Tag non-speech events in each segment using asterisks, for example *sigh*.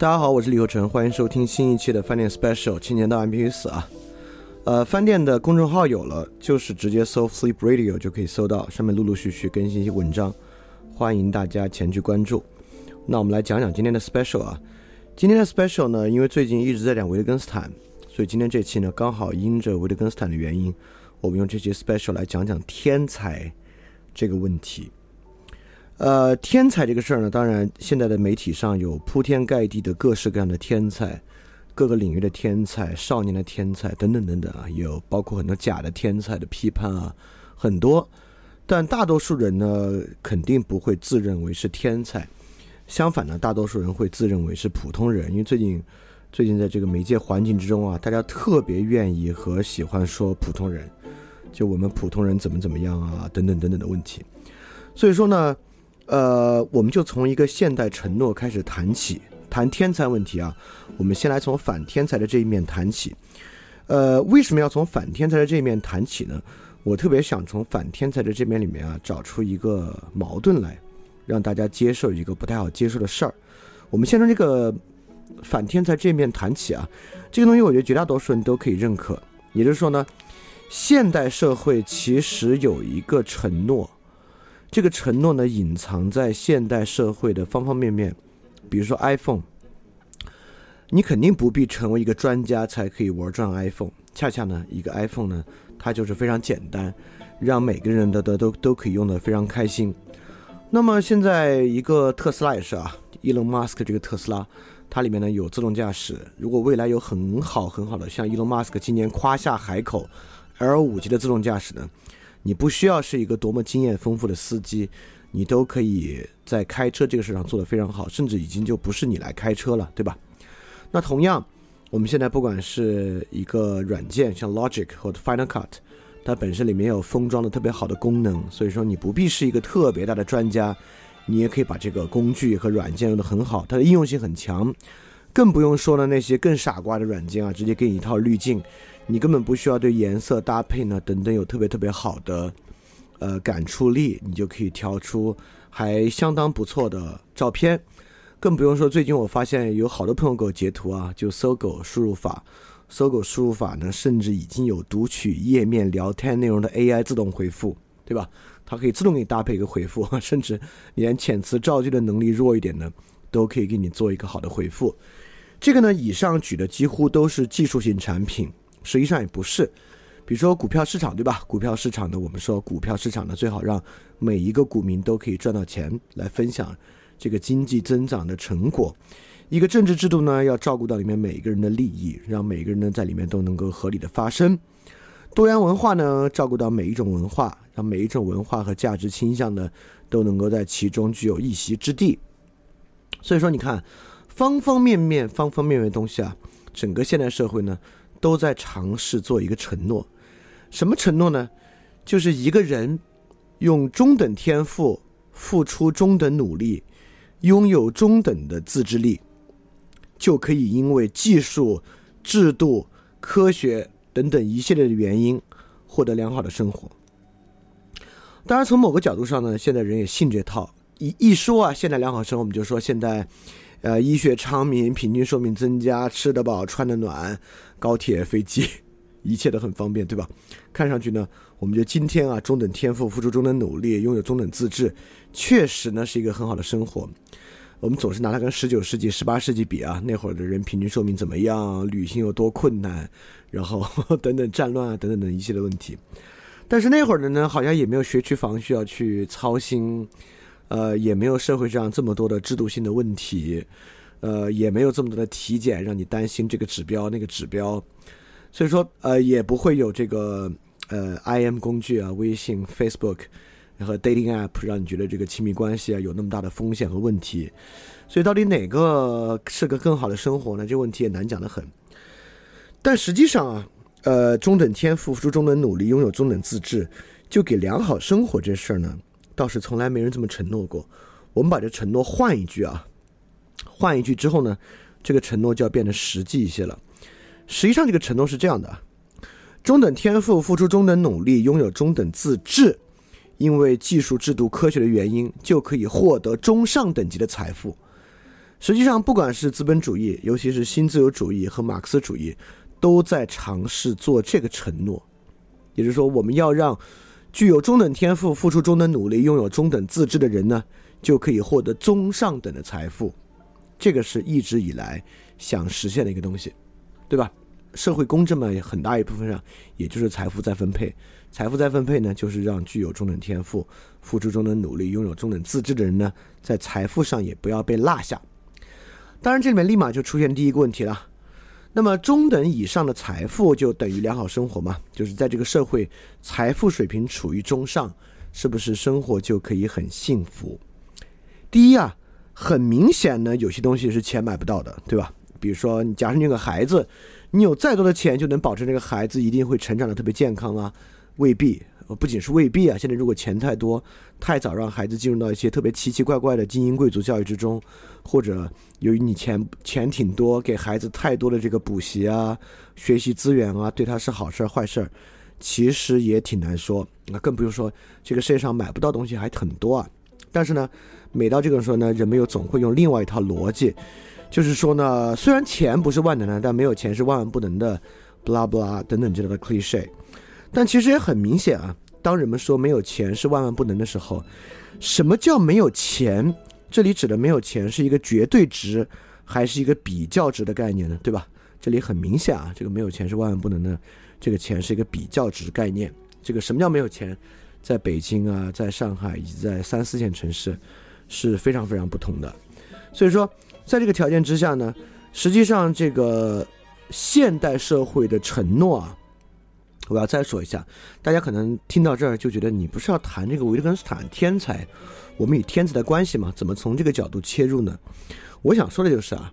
大家好，我是李厚成，欢迎收听新一期的饭店 Special 青年到 MP 四啊。呃，饭店的公众号有了，就是直接搜 Sleep Radio 就可以搜到，上面陆陆续续更新一些文章，欢迎大家前去关注。那我们来讲讲今天的 Special 啊。今天的 Special 呢，因为最近一直在讲维特根斯坦，所以今天这期呢，刚好因着维特根斯坦的原因，我们用这期 Special 来讲讲天才这个问题。呃，天才这个事儿呢，当然现在的媒体上有铺天盖地的各式各样的天才，各个领域的天才、少年的天才等等等等啊，有包括很多假的天才的批判啊，很多。但大多数人呢，肯定不会自认为是天才，相反呢，大多数人会自认为是普通人。因为最近，最近在这个媒介环境之中啊，大家特别愿意和喜欢说普通人，就我们普通人怎么怎么样啊，等等等等的问题。所以说呢。呃，我们就从一个现代承诺开始谈起，谈天才问题啊。我们先来从反天才的这一面谈起。呃，为什么要从反天才的这一面谈起呢？我特别想从反天才的这边里面啊，找出一个矛盾来，让大家接受一个不太好接受的事儿。我们先从这个反天才这面谈起啊。这个东西我觉得绝大多数人都可以认可。也就是说呢，现代社会其实有一个承诺。这个承诺呢，隐藏在现代社会的方方面面，比如说 iPhone，你肯定不必成为一个专家才可以玩转 iPhone。恰恰呢，一个 iPhone 呢，它就是非常简单，让每个人的的都都可以用的非常开心。那么现在一个特斯拉也是啊，Elon Musk 这个特斯拉，它里面呢有自动驾驶。如果未来有很好很好的，像 Elon Musk 今年夸下海口 L 五级的自动驾驶呢？你不需要是一个多么经验丰富的司机，你都可以在开车这个事上做得非常好，甚至已经就不是你来开车了，对吧？那同样，我们现在不管是一个软件，像 Logic 或者 Final Cut，它本身里面有封装的特别好的功能，所以说你不必是一个特别大的专家，你也可以把这个工具和软件用得很好，它的应用性很强，更不用说了那些更傻瓜的软件啊，直接给你一套滤镜。你根本不需要对颜色搭配呢等等有特别特别好的，呃感触力，你就可以调出还相当不错的照片。更不用说最近我发现有好多朋友给我截图啊，就搜狗输入法，搜狗输入法呢，甚至已经有读取页面聊天内容的 AI 自动回复，对吧？它可以自动给你搭配一个回复，*laughs* 甚至连遣词造句的能力弱一点的，都可以给你做一个好的回复。这个呢，以上举的几乎都是技术性产品。实际上也不是，比如说股票市场，对吧？股票市场呢，我们说股票市场呢，最好让每一个股民都可以赚到钱，来分享这个经济增长的成果。一个政治制度呢，要照顾到里面每一个人的利益，让每个人呢在里面都能够合理的发生。多元文化呢，照顾到每一种文化，让每一种文化和价值倾向呢，都能够在其中具有一席之地。所以说，你看，方方面面、方方面面的东西啊，整个现代社会呢。都在尝试做一个承诺，什么承诺呢？就是一个人用中等天赋，付出中等努力，拥有中等的自制力，就可以因为技术、制度、科学等等一系列的原因，获得良好的生活。当然，从某个角度上呢，现在人也信这套。一一说啊，现代良好生活，我们就说现在。呃，医学昌明，平均寿命增加，吃得饱，穿得暖，高铁、飞机，*laughs* 一切都很方便，对吧？看上去呢，我们觉得今天啊，中等天赋，付出中等努力，拥有中等自制，确实呢是一个很好的生活。我们总是拿它跟十九世纪、十八世纪比啊，那会儿的人平均寿命怎么样，旅行有多困难，然后 *laughs* 等等战乱啊，等等等一系列问题。但是那会儿的呢，好像也没有学区房需要去操心。呃，也没有社会上这么多的制度性的问题，呃，也没有这么多的体检让你担心这个指标那个指标，所以说，呃，也不会有这个呃，IM 工具啊，微信、Facebook，然后 dating app 让你觉得这个亲密关系啊有那么大的风险和问题，所以到底哪个是个更好的生活呢？这问题也难讲得很。但实际上啊，呃，中等天赋、付出中等努力、拥有中等自制，就给良好生活这事儿呢？倒是从来没人这么承诺过。我们把这承诺换一句啊，换一句之后呢，这个承诺就要变得实际一些了。实际上，这个承诺是这样的：中等天赋，付出中等努力，拥有中等自制，因为技术、制度、科学的原因，就可以获得中上等级的财富。实际上，不管是资本主义，尤其是新自由主义和马克思主义，都在尝试做这个承诺，也就是说，我们要让具有中等天赋、付出中等努力、拥有中等自制的人呢，就可以获得中上等的财富。这个是一直以来想实现的一个东西，对吧？社会公正嘛，也很大一部分上也就是财富再分配。财富再分配呢，就是让具有中等天赋、付出中等努力、拥有中等自制的人呢，在财富上也不要被落下。当然，这里面立马就出现第一个问题了。那么，中等以上的财富就等于良好生活嘛？就是在这个社会财富水平处于中上，是不是生活就可以很幸福？第一啊，很明显呢，有些东西是钱买不到的，对吧？比如说，你假设你有个孩子，你有再多的钱就能保证这个孩子一定会成长的特别健康啊？未必。不仅是未必啊，现在如果钱太多，太早让孩子进入到一些特别奇奇怪怪的精英贵族教育之中，或者由于你钱钱挺多，给孩子太多的这个补习啊、学习资源啊，对他是好事儿坏事儿，其实也挺难说。那更不用说这个世界上买不到东西还很多啊。但是呢，每到这个时候呢，人们又总会用另外一套逻辑，就是说呢，虽然钱不是万能的，但没有钱是万万不能的，blah blah 等等之类的 cliche。但其实也很明显啊，当人们说没有钱是万万不能的时候，什么叫没有钱？这里指的没有钱是一个绝对值，还是一个比较值的概念呢？对吧？这里很明显啊，这个没有钱是万万不能的，这个钱是一个比较值概念。这个什么叫没有钱？在北京啊，在上海以及在三四线城市是非常非常不同的。所以说，在这个条件之下呢，实际上这个现代社会的承诺啊。我要再说一下，大家可能听到这儿就觉得你不是要谈这个维特根斯坦天才，我们与天才的关系嘛？怎么从这个角度切入呢？我想说的就是啊，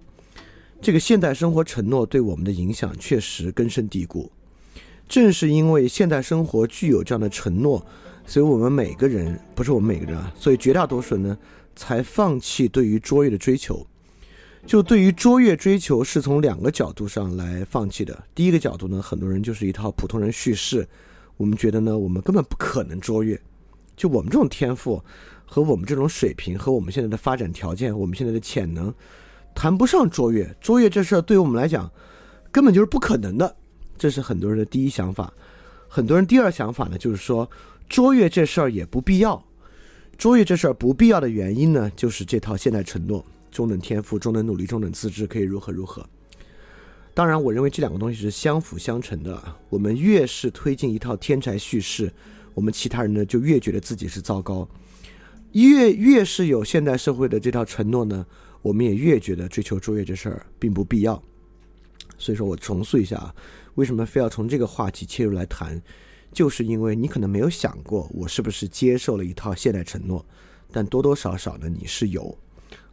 这个现代生活承诺对我们的影响确实根深蒂固。正是因为现代生活具有这样的承诺，所以我们每个人不是我们每个人啊，所以绝大多数人呢才放弃对于卓越的追求。就对于卓越追求是从两个角度上来放弃的。第一个角度呢，很多人就是一套普通人叙事，我们觉得呢，我们根本不可能卓越。就我们这种天赋和我们这种水平和我们现在的发展条件，我们现在的潜能，谈不上卓越。卓越这事儿对于我们来讲，根本就是不可能的。这是很多人的第一想法。很多人第二想法呢，就是说卓越这事儿也不必要。卓越这事儿不必要的原因呢，就是这套现代承诺。中等天赋、中等努力、中等资质可以如何如何？当然，我认为这两个东西是相辅相成的。我们越是推进一套天才叙事，我们其他人呢就越觉得自己是糟糕；越越是有现代社会的这套承诺呢，我们也越觉得追求卓越这事儿并不必要。所以说我重塑一下啊，为什么非要从这个话题切入来谈？就是因为你可能没有想过，我是不是接受了一套现代承诺，但多多少少呢，你是有。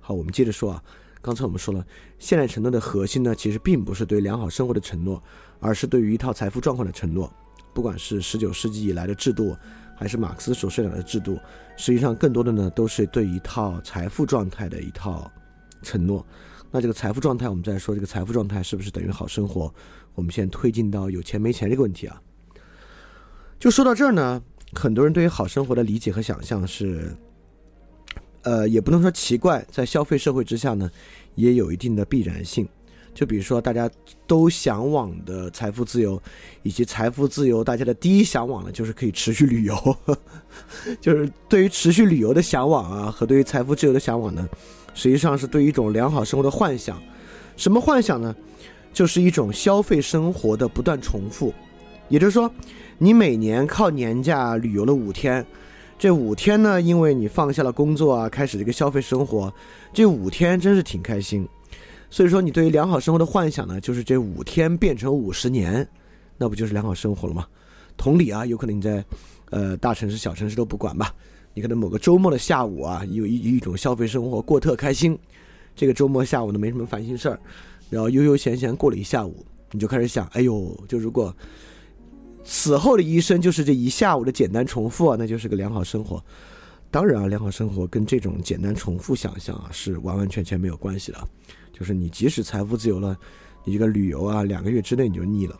好，我们接着说啊。刚才我们说了，现代承诺的核心呢，其实并不是对良好生活的承诺，而是对于一套财富状况的承诺。不管是十九世纪以来的制度，还是马克思所设想的制度，实际上更多的呢，都是对一套财富状态的一套承诺。那这个财富状态，我们再说这个财富状态是不是等于好生活？我们现在推进到有钱没钱这个问题啊。就说到这儿呢，很多人对于好生活的理解和想象是。呃，也不能说奇怪，在消费社会之下呢，也有一定的必然性。就比如说，大家都向往的财富自由，以及财富自由，大家的第一向往呢，就是可以持续旅游。*laughs* 就是对于持续旅游的向往啊，和对于财富自由的向往呢，实际上是对于一种良好生活的幻想。什么幻想呢？就是一种消费生活的不断重复。也就是说，你每年靠年假旅游了五天。这五天呢，因为你放下了工作啊，开始这个消费生活，这五天真是挺开心。所以说，你对于良好生活的幻想呢，就是这五天变成五十年，那不就是良好生活了吗？同理啊，有可能你在呃大城市、小城市都不管吧，你可能某个周末的下午啊，有一一种消费生活过特开心，这个周末下午呢没什么烦心事儿，然后悠悠闲闲过了一下午，你就开始想，哎呦，就如果。此后的一生就是这一下午的简单重复啊，那就是个良好生活。当然啊，良好生活跟这种简单重复想象啊是完完全全没有关系的。就是你即使财富自由了，你这个旅游啊，两个月之内你就腻了。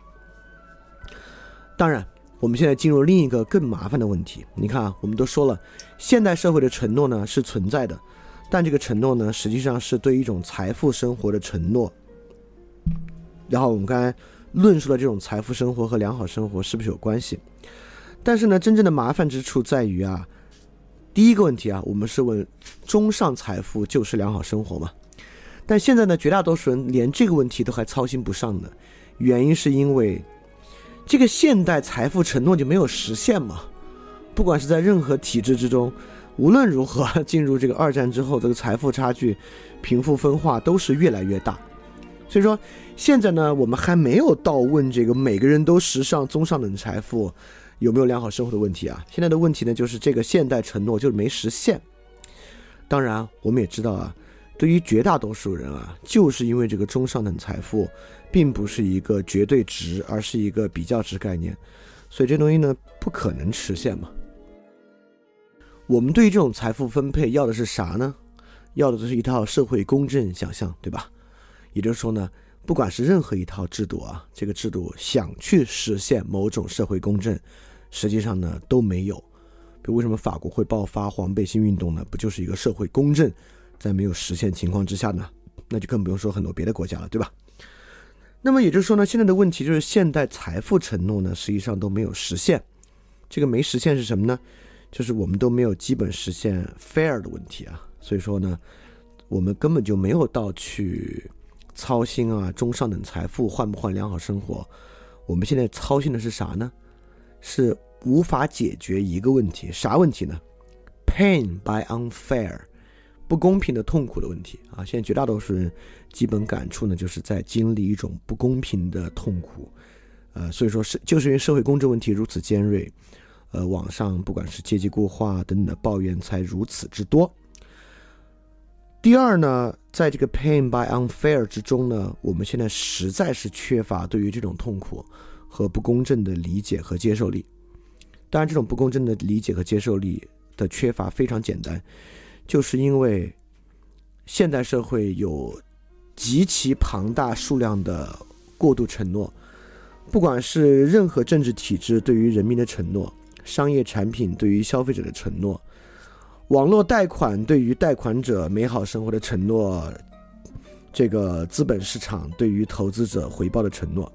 当然，我们现在进入另一个更麻烦的问题。你看啊，我们都说了，现代社会的承诺呢是存在的，但这个承诺呢，实际上是对一种财富生活的承诺。然后我们刚才论述了这种财富生活和良好生活是不是有关系？但是呢，真正的麻烦之处在于啊，第一个问题啊，我们是问中上财富就是良好生活吗？但现在呢，绝大多数人连这个问题都还操心不上呢，原因是因为这个现代财富承诺就没有实现嘛。不管是在任何体制之中，无论如何进入这个二战之后，这个财富差距、贫富分化都是越来越大。所以说，现在呢，我们还没有到问这个每个人都时尚中上等财富有没有良好生活的问题啊。现在的问题呢，就是这个现代承诺就是没实现。当然，我们也知道啊，对于绝大多数人啊，就是因为这个中上等财富并不是一个绝对值，而是一个比较值概念，所以这东西呢不可能实现嘛。我们对于这种财富分配要的是啥呢？要的就是一套社会公正想象，对吧？也就是说呢，不管是任何一套制度啊，这个制度想去实现某种社会公正，实际上呢都没有。比如为什么法国会爆发黄背心运动呢？不就是一个社会公正在没有实现情况之下呢？那就更不用说很多别的国家了，对吧？那么也就是说呢，现在的问题就是现代财富承诺呢，实际上都没有实现。这个没实现是什么呢？就是我们都没有基本实现 fair 的问题啊，所以说呢，我们根本就没有到去操心啊中上等财富换不换良好生活。我们现在操心的是啥呢？是无法解决一个问题，啥问题呢？Pain by unfair，不公平的痛苦的问题啊。现在绝大多数人基本感触呢，就是在经历一种不公平的痛苦，呃，所以说是就是因为社会公正问题如此尖锐。呃，网上不管是阶级固化等等的抱怨才如此之多。第二呢，在这个 pain by unfair 之中呢，我们现在实在是缺乏对于这种痛苦和不公正的理解和接受力。当然，这种不公正的理解和接受力的缺乏非常简单，就是因为现代社会有极其庞大数量的过度承诺，不管是任何政治体制对于人民的承诺。商业产品对于消费者的承诺，网络贷款对于贷款者美好生活的承诺，这个资本市场对于投资者回报的承诺，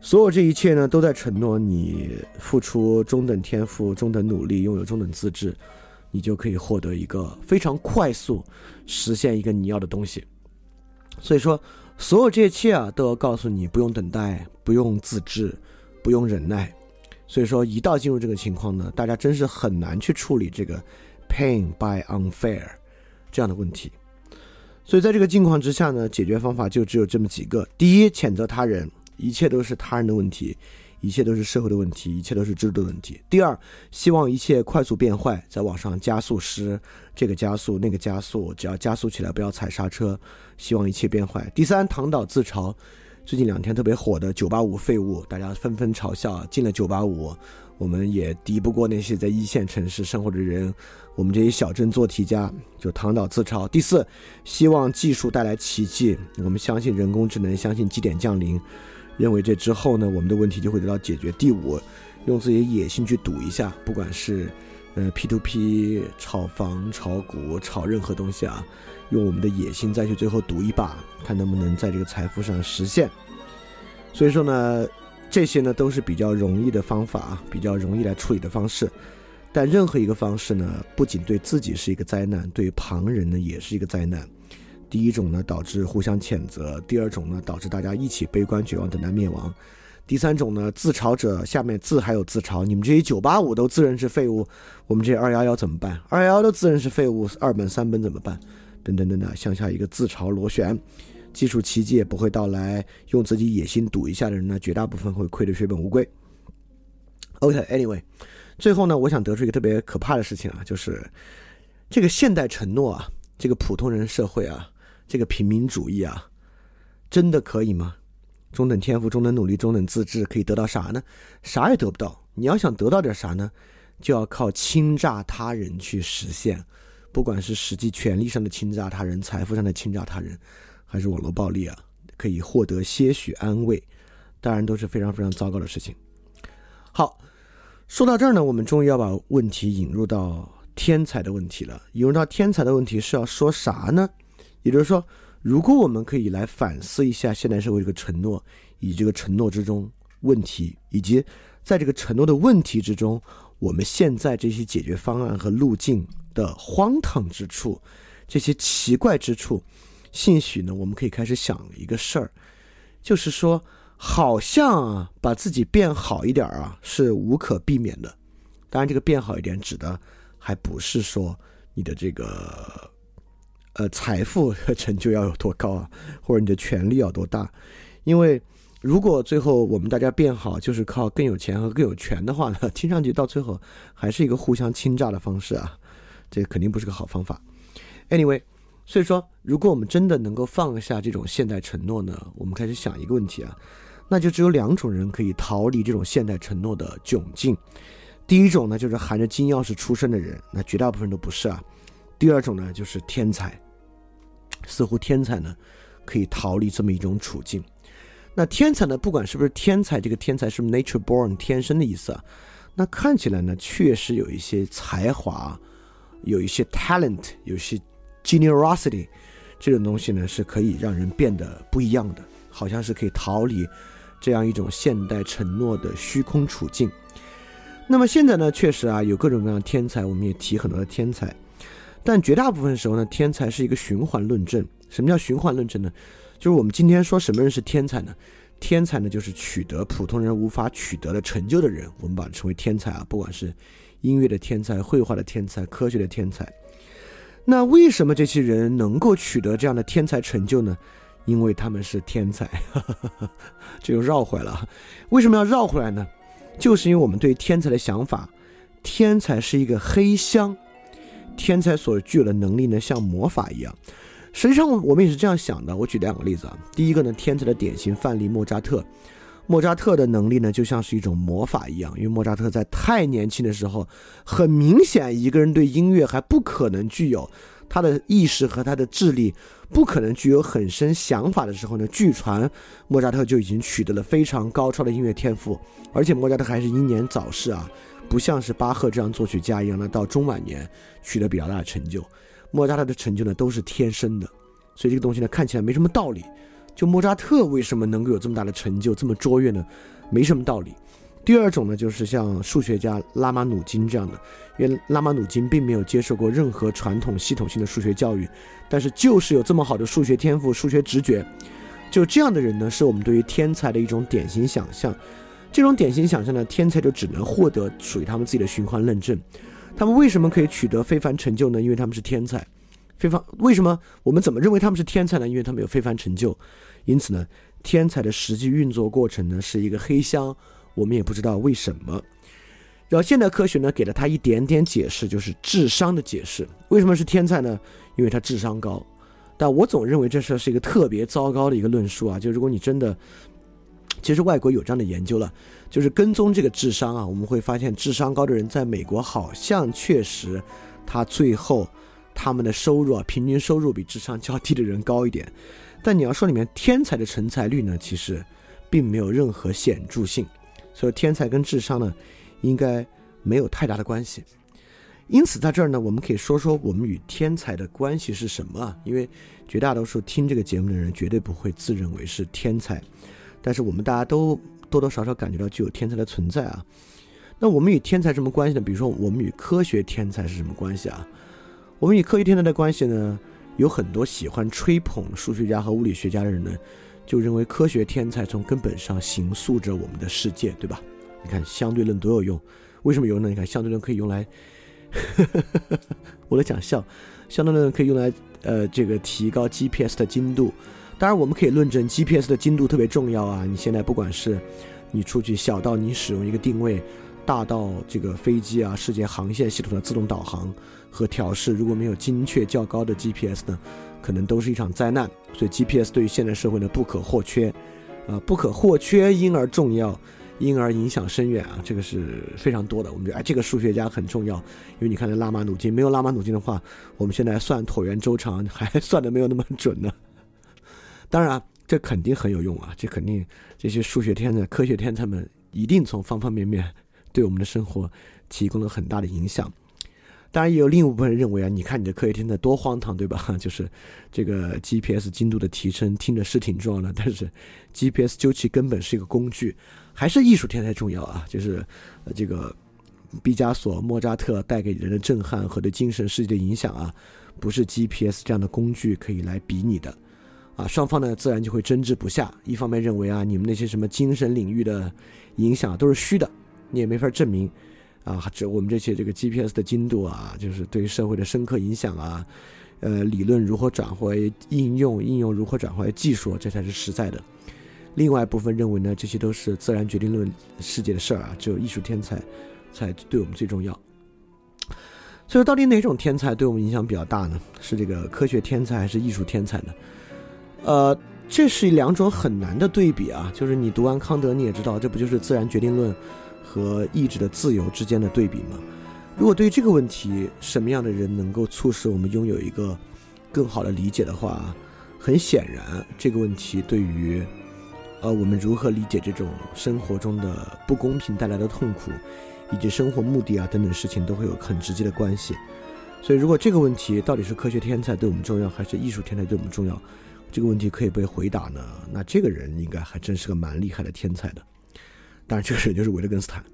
所有这一切呢，都在承诺你付出中等天赋、中等努力、拥有中等资质，你就可以获得一个非常快速实现一个你要的东西。所以说，所有这一切啊，都要告诉你不用等待，不用自制，不用忍耐。所以说，一到进入这个情况呢，大家真是很难去处理这个 pain by unfair 这样的问题。所以在这个境况之下呢，解决方法就只有这么几个：第一，谴责他人，一切都是他人的问题，一切都是社会的问题，一切都是制度的问题；第二，希望一切快速变坏，在网上加速师，这个加速那个加速，只要加速起来，不要踩刹车，希望一切变坏；第三，躺倒自嘲。最近两天特别火的“九八五废物”，大家纷纷嘲笑。进了九八五，我们也敌不过那些在一线城市生活的人。我们这些小镇做题家就躺倒自嘲。第四，希望技术带来奇迹。我们相信人工智能，相信基点降临，认为这之后呢，我们的问题就会得到解决。第五，用自己的野心去赌一下，不管是呃 P to P 炒房、炒股、炒任何东西啊。用我们的野心再去最后赌一把，看能不能在这个财富上实现。所以说呢，这些呢都是比较容易的方法啊，比较容易来处理的方式。但任何一个方式呢，不仅对自己是一个灾难，对旁人呢也是一个灾难。第一种呢，导致互相谴责；第二种呢，导致大家一起悲观绝望，等待灭亡；第三种呢，自嘲者下面自还有自嘲，你们这些九八五都自认是废物，我们这些二幺幺怎么办？二幺幺都自认是废物，二本三本怎么办？等等等等，向下一个自嘲螺旋，技术奇迹也不会到来，用自己野心赌一下的人呢，绝大部分会亏得血本无归。OK，Anyway，最后呢，我想得出一个特别可怕的事情啊，就是这个现代承诺啊，这个普通人社会啊，这个平民主义啊，真的可以吗？中等天赋、中等努力、中等自制可以得到啥呢？啥也得不到。你要想得到点啥呢，就要靠侵诈他人去实现。不管是实际权利上的侵诈他人、财富上的侵诈他人，还是网络暴力啊，可以获得些许安慰，当然都是非常非常糟糕的事情。好，说到这儿呢，我们终于要把问题引入到天才的问题了。引入到天才的问题是要说啥呢？也就是说，如果我们可以来反思一下现代社会这个承诺，以这个承诺之中问题，以及在这个承诺的问题之中，我们现在这些解决方案和路径的荒唐之处，这些奇怪之处，兴许呢，我们可以开始想一个事儿，就是说，好像啊，把自己变好一点啊，是无可避免的。当然，这个变好一点指的还不是说你的这个呃财富和成就要有多高啊，或者你的权力要多大。因为如果最后我们大家变好就是靠更有钱和更有权的话呢，*laughs* 听上去到最后还是一个互相侵诈的方式啊，这肯定不是个好方法。Anyway，所以说，如果我们真的能够放下这种现代承诺呢，我们开始想一个问题啊，那就只有两种人可以逃离这种现代承诺的窘境。第一种呢，就是含着金钥匙出生的人，那绝大部分都不是啊。第二种呢，就是天才，似乎天才呢可以逃离这么一种处境。那天才呢，不管是不是天才，这个天才是 nature born 天生的意思啊。那看起来呢，确实有一些才华，有一些 talent，有些 generosity，这种东西呢是可以让人变得不一样的，好像是可以逃离这样一种现代承诺的虚空处境。那么现在呢，确实啊，有各种各样的天才，我们也提很多的天才，但绝大部分时候呢，天才是一个循环论证。什么叫循环论证呢？就是我们今天说什么人是天才呢？天才呢，就是取得普通人无法取得的成就的人，我们把它称为天才啊。不管是音乐的天才、绘画的天才、科学的天才，那为什么这些人能够取得这样的天才成就呢？因为他们是天才，这 *laughs* 就绕回来了。为什么要绕回来呢？就是因为我们对天才的想法，天才是一个黑箱，天才所具有的能力呢，像魔法一样。实际上，我们也是这样想的。我举两个例子啊。第一个呢，天才的典型范例莫扎特，莫扎特的能力呢，就像是一种魔法一样。因为莫扎特在太年轻的时候，很明显一个人对音乐还不可能具有他的意识和他的智力。不可能具有很深想法的时候呢？据传莫扎特就已经取得了非常高超的音乐天赋，而且莫扎特还是英年早逝啊，不像是巴赫这样作曲家一样呢到中晚年取得比较大的成就。莫扎特的成就呢都是天生的，所以这个东西呢看起来没什么道理。就莫扎特为什么能够有这么大的成就，这么卓越呢？没什么道理。第二种呢，就是像数学家拉马努金这样的，因为拉马努金并没有接受过任何传统系统性的数学教育，但是就是有这么好的数学天赋、数学直觉，就这样的人呢，是我们对于天才的一种典型想象。这种典型想象呢，天才就只能获得属于他们自己的循环论证。他们为什么可以取得非凡成就呢？因为他们是天才。非凡为什么我们怎么认为他们是天才呢？因为他们有非凡成就。因此呢，天才的实际运作过程呢，是一个黑箱。我们也不知道为什么，然后现代科学呢给了他一点点解释，就是智商的解释。为什么是天才呢？因为他智商高。但我总认为这事是一个特别糟糕的一个论述啊！就如果你真的，其实外国有这样的研究了，就是跟踪这个智商啊，我们会发现智商高的人在美国好像确实，他最后他们的收入啊，平均收入比智商较低的人高一点。但你要说里面天才的成才率呢，其实并没有任何显著性。所以天才跟智商呢，应该没有太大的关系。因此，在这儿呢，我们可以说说我们与天才的关系是什么啊？因为绝大多数听这个节目的人绝对不会自认为是天才，但是我们大家都多多少少感觉到具有天才的存在啊。那我们与天才什么关系呢？比如说，我们与科学天才是什么关系啊？我们与科学天才的关系呢，有很多喜欢吹捧数学家和物理学家的人呢。就认为科学天才从根本上形塑着我们的世界，对吧？你看相对论多有用，为什么有用呢？你看相对论可以用来，*laughs* 我在讲笑，相对论可以用来呃这个提高 GPS 的精度。当然我们可以论证 GPS 的精度特别重要啊！你现在不管是你出去小到你使用一个定位，大到这个飞机啊世界航线系统的自动导航和调试，如果没有精确较高的 GPS 呢？可能都是一场灾难，所以 GPS 对于现代社会呢不可或缺，啊，不可或缺，因而重要，因而影响深远啊，这个是非常多的。我们觉得，哎，这个数学家很重要，因为你看那拉马努金，没有拉马努金的话，我们现在算椭圆周长还算的没有那么准呢。*laughs* 当然，这肯定很有用啊，这肯定这些数学天才、科学天才们一定从方方面面对我们的生活提供了很大的影响。当然也有另一部分人认为啊，你看你的科学天才多荒唐，对吧？*laughs* 就是这个 GPS 精度的提升听着是挺重要的，*laughs* 但是 GPS 究其根本是一个工具，还是艺术天才重要啊？就是呃这个毕加索、莫扎特带给人的震撼和对精神世界的影响啊，不是 GPS 这样的工具可以来比拟的啊。双方呢自然就会争执不下，一方面认为啊，你们那些什么精神领域的影响都是虚的，你也没法证明。啊，这我们这些这个 GPS 的精度啊，就是对社会的深刻影响啊，呃，理论如何转化为应用，应用如何转化为技术，这才是实在的。另外一部分认为呢，这些都是自然决定论世界的事儿啊，只有艺术天才才对我们最重要。所以说，到底哪种天才对我们影响比较大呢？是这个科学天才还是艺术天才呢？呃，这是两种很难的对比啊。就是你读完康德，你也知道，这不就是自然决定论？和意志的自由之间的对比吗？如果对于这个问题，什么样的人能够促使我们拥有一个更好的理解的话，很显然，这个问题对于，呃，我们如何理解这种生活中的不公平带来的痛苦，以及生活目的啊等等事情，都会有很直接的关系。所以，如果这个问题到底是科学天才对我们重要，还是艺术天才对我们重要，这个问题可以被回答呢？那这个人应该还真是个蛮厉害的天才的。当然，这个人就是维特根斯坦。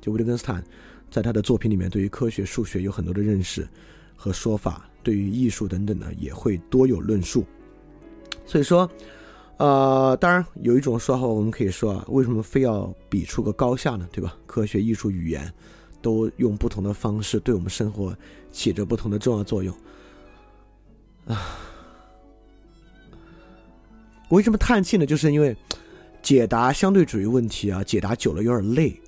就维特根斯坦，在他的作品里面，对于科学、数学有很多的认识和说法，对于艺术等等呢，也会多有论述。所以说，呃，当然有一种说法，我们可以说啊，为什么非要比出个高下呢？对吧？科学、艺术、语言，都用不同的方式对我们生活起着不同的重要作用。啊，为什么叹气呢？就是因为。解答相对主义问题啊，解答久了有点累。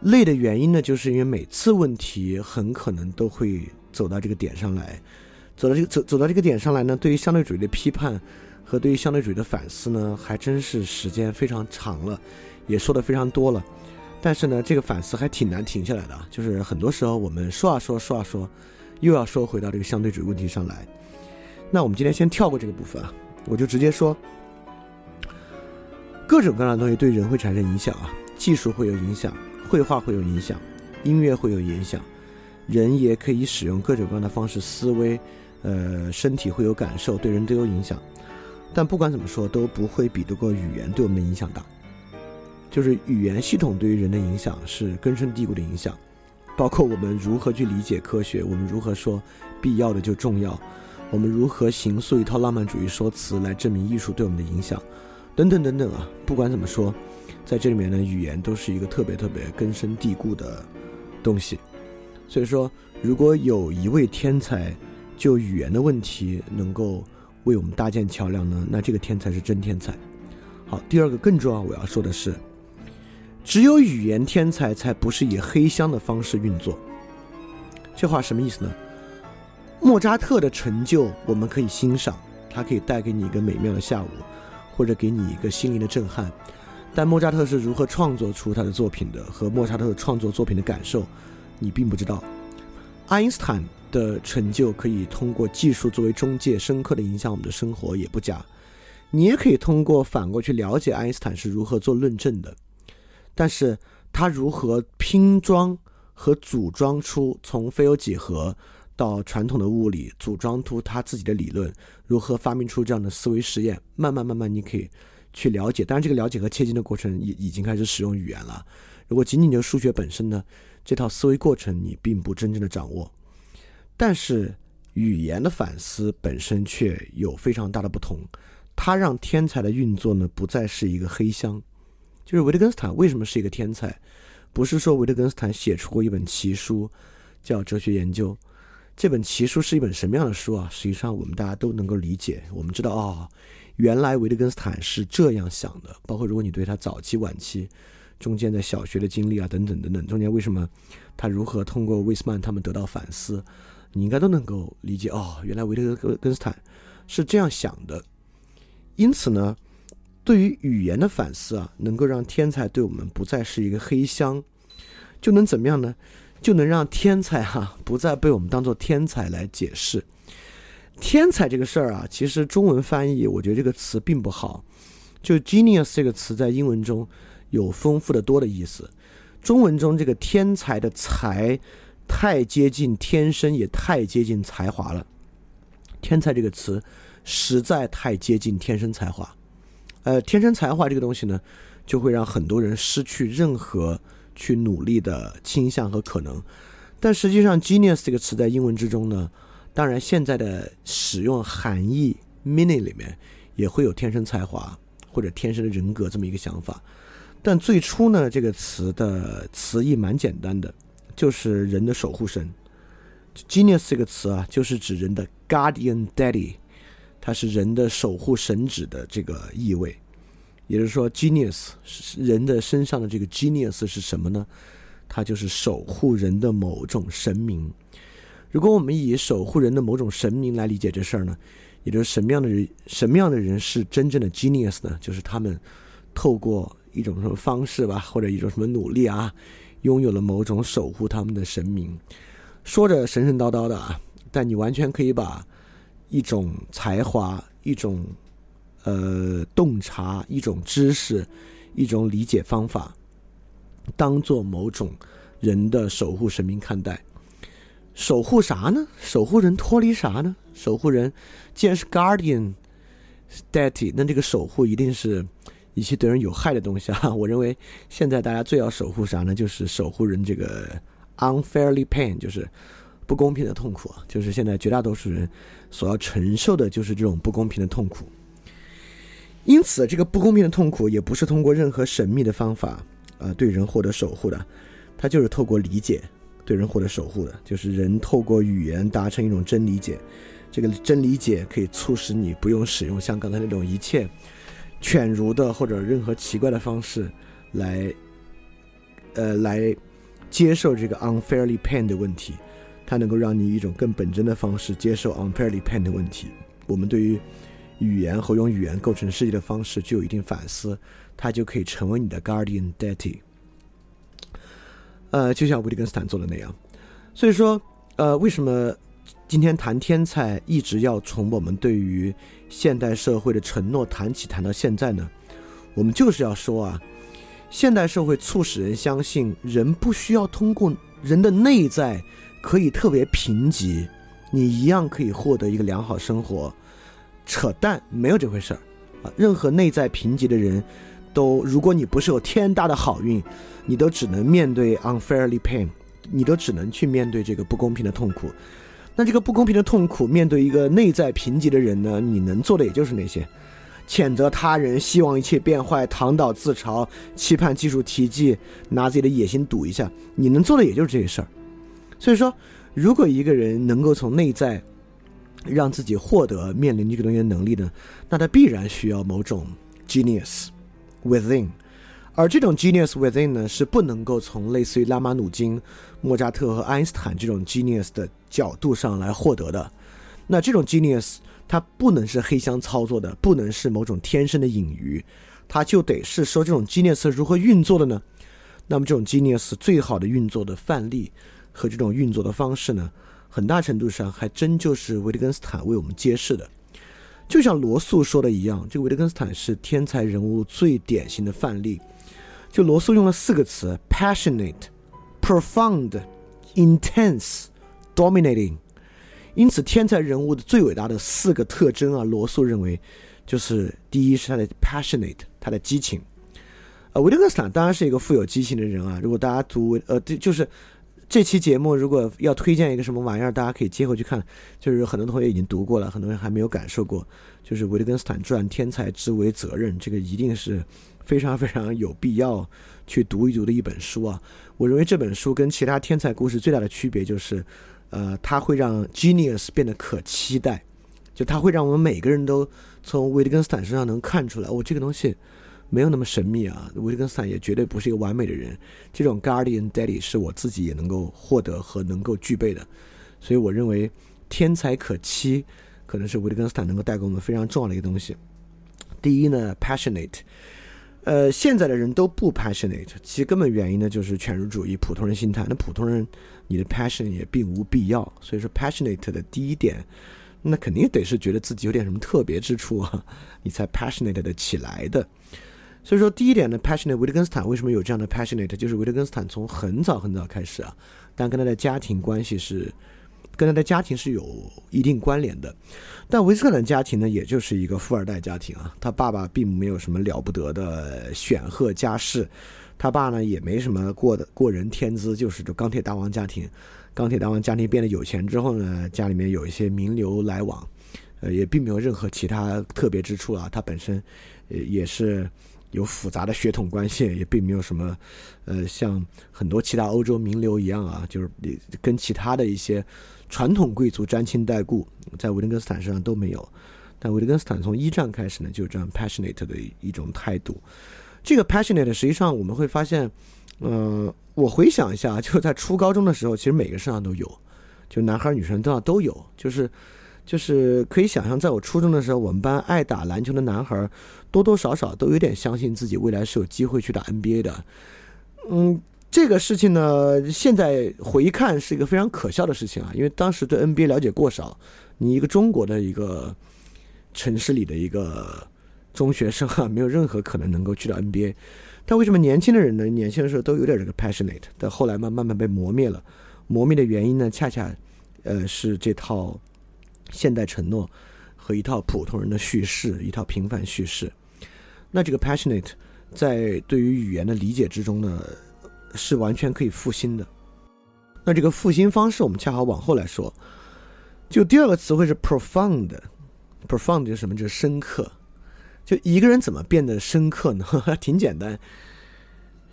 累的原因呢，就是因为每次问题很可能都会走到这个点上来，走到这个走走到这个点上来呢，对于相对主义的批判和对于相对主义的反思呢，还真是时间非常长了，也说的非常多了。但是呢，这个反思还挺难停下来的啊，就是很多时候我们说啊说说啊说，又要说回到这个相对主义问题上来。那我们今天先跳过这个部分啊，我就直接说。各种各样的东西对人会产生影响啊，技术会有影响，绘画会有影响，音乐会有影响，人也可以使用各种各样的方式思维，呃，身体会有感受，对人都有影响。但不管怎么说，都不会比得过语言对我们的影响大。就是语言系统对于人的影响是根深蒂固的影响，包括我们如何去理解科学，我们如何说必要的就重要，我们如何形塑一套浪漫主义说辞来证明艺术对我们的影响。等等等等啊，不管怎么说，在这里面呢，语言都是一个特别特别根深蒂固的东西。所以说，如果有一位天才就语言的问题能够为我们搭建桥梁呢，那这个天才是真天才。好，第二个更重要，我要说的是，只有语言天才才不是以黑箱的方式运作。这话什么意思呢？莫扎特的成就我们可以欣赏，他可以带给你一个美妙的下午。或者给你一个心灵的震撼，但莫扎特是如何创作出他的作品的，和莫扎特创作作品的感受，你并不知道。爱因斯坦的成就可以通过技术作为中介，深刻的影响我们的生活，也不假。你也可以通过反过去了解爱因斯坦是如何做论证的，但是他如何拼装和组装出从非有几何。到传统的物理组装出他自己的理论，如何发明出这样的思维实验，慢慢慢慢你可以去了解。当然，这个了解和切近的过程已已经开始使用语言了。如果仅仅就数学本身呢，这套思维过程你并不真正的掌握。但是语言的反思本身却有非常大的不同，它让天才的运作呢不再是一个黑箱。就是维特根斯坦为什么是一个天才？不是说维特根斯坦写出过一本奇书叫《哲学研究》。这本奇书是一本什么样的书啊？实际上，我们大家都能够理解。我们知道啊，原来维特根斯坦是这样想的。包括如果你对他早期、晚期、中间的小学的经历啊，等等等等，中间为什么他如何通过威斯曼他们得到反思，你应该都能够理解。哦，原来维特根根斯坦是这样想的。因此呢，对于语言的反思啊，能够让天才对我们不再是一个黑箱，就能怎么样呢？就能让天才哈不再被我们当做天才来解释。天才这个事儿啊，其实中文翻译我觉得这个词并不好。就 genius 这个词在英文中有丰富的多的意思。中文中这个天才的才太接近天生，也太接近才华了。天才这个词实在太接近天生才华。呃，天生才华这个东西呢，就会让很多人失去任何去努力的倾向和可能。但实际上，genius 这个词在英文之中呢，当然现在的使用含义 meaning 里面也会有天生才华或者天生的人格这么一个想法。但最初呢，这个词的词义蛮简单的，就是人的守护神。genius 这个词啊，就是指人的 guardian daddy，它是人的守护神指的这个意味。也就是说，genius 人的身上的这个 genius 是什么呢？它就是守护人的某种神明。如果我们以守护人的某种神明来理解这事儿呢，也就是什么样的人，什么样的人是真正的 genius 呢？就是他们透过一种什么方式吧，或者一种什么努力啊，拥有了某种守护他们的神明。说着神神叨叨的啊，但你完全可以把一种才华、一种呃洞察、一种知识、一种理解方法。当做某种人的守护神明看待，守护啥呢？守护人脱离啥呢？守护人既然是 guardian deity，那这个守护一定是一些对人有害的东西啊！*laughs* 我认为现在大家最要守护啥呢？就是守护人这个 unfairly pain，就是不公平的痛苦啊，就是现在绝大多数人所要承受的就是这种不公平的痛苦。因此，这个不公平的痛苦也不是通过任何神秘的方法。啊，对人获得守护的，它就是透过理解对人获得守护的，就是人透过语言达成一种真理解，这个真理解可以促使你不用使用像刚才那种一切犬儒的或者任何奇怪的方式来，呃，来接受这个 unfairly pain 的问题，它能够让你一种更本真的方式接受 unfairly pain 的问题。我们对于语言和用语言构成世界的方式具有一定反思。他就可以成为你的 guardian deity，呃，就像维特根斯坦做的那样。所以说，呃，为什么今天谈天才一直要从我们对于现代社会的承诺谈起，谈到现在呢？我们就是要说啊，现代社会促使人相信人不需要通过人的内在可以特别贫瘠，你一样可以获得一个良好生活，扯淡，没有这回事儿啊！任何内在贫瘠的人。都，如果你不是有天大的好运，你都只能面对 unfairly pain，你都只能去面对这个不公平的痛苦。那这个不公平的痛苦，面对一个内在贫瘠的人呢？你能做的也就是那些：谴责他人，希望一切变坏，躺倒自嘲，期盼技术奇迹，拿自己的野心赌一下。你能做的也就是这些事儿。所以说，如果一个人能够从内在让自己获得面临这个东西的能力呢，那他必然需要某种 genius。Within，而这种 genius within 呢，是不能够从类似于拉马努金、莫扎特和爱因斯坦这种 genius 的角度上来获得的。那这种 genius 它不能是黑箱操作的，不能是某种天生的隐喻，它就得是说这种 genius 如何运作的呢？那么这种 genius 最好的运作的范例和这种运作的方式呢，很大程度上还真就是维特根斯坦为我们揭示的。就像罗素说的一样，这个维特根斯坦是天才人物最典型的范例。就罗素用了四个词：passionate、profound、intense、dominating。因此，天才人物的最伟大的四个特征啊，罗素认为就是第一是他的 passionate，他的激情。呃，维特根斯坦当然是一个富有激情的人啊。如果大家读呃，就是。这期节目如果要推荐一个什么玩意儿，大家可以接回去看。就是很多同学已经读过了，很多人还没有感受过。就是维特根斯坦传《天才之为责任》，这个一定是非常非常有必要去读一读的一本书啊！我认为这本书跟其他天才故事最大的区别就是，呃，它会让 genius 变得可期待，就它会让我们每个人都从维特根斯坦身上能看出来，哦，这个东西。没有那么神秘啊，维特根斯坦也绝对不是一个完美的人。这种 guardian daddy 是我自己也能够获得和能够具备的，所以我认为天才可期可能是维特根斯坦能够带给我们非常重要的一个东西。第一呢，passionate，呃，现在的人都不 passionate，其根本原因呢就是犬儒主义、普通人心态。那普通人你的 passion 也并无必要，所以说 passionate 的第一点，那肯定得是觉得自己有点什么特别之处啊，你才 passionate 的起来的。所以说，第一点呢，passionate，维特根斯坦为什么有这样的 passionate？就是维特根斯坦从很早很早开始啊，但跟他的家庭关系是，跟他的家庭是有一定关联的。但维斯克的家庭呢，也就是一个富二代家庭啊，他爸爸并没有什么了不得的显赫家世，他爸呢也没什么过的过人天资，就是这钢铁大王家庭。钢铁大王家庭变得有钱之后呢，家里面有一些名流来往，呃，也并没有任何其他特别之处啊。他本身，呃，也是有复杂的血统关系，*laughs* 也并没有什么，呃，像很多其他欧洲名流一样啊，就是跟其他的一些传统贵族沾亲带故，在维特根斯坦身上都没有。但维特根斯坦从一战开始呢，就有这样 passionate 的一种态度。这个 passionate 实际上我们会发现。嗯，我回想一下，就在初高中的时候，其实每个身上都有，就男孩女生都要都有，就是就是可以想象，在我初中的时候，我们班爱打篮球的男孩多多少少都有点相信自己未来是有机会去打 NBA 的。嗯，这个事情呢，现在回看是一个非常可笑的事情啊，因为当时对 NBA 了解过少，你一个中国的一个城市里的一个中学生啊，*laughs* 没有任何可能能够去到 NBA。但为什么年轻的人呢？年轻的时候都有点这个 passionate，但后来慢慢慢被磨灭了。磨灭的原因呢，恰恰，呃，是这套现代承诺和一套普通人的叙事，一套平凡叙事。那这个 passionate 在对于语言的理解之中呢，是完全可以复兴的。那这个复兴方式，我们恰好往后来说。就第二个词汇是 profound，profound 就是什么？就是深刻。就一个人怎么变得深刻呢？*laughs* 挺简单，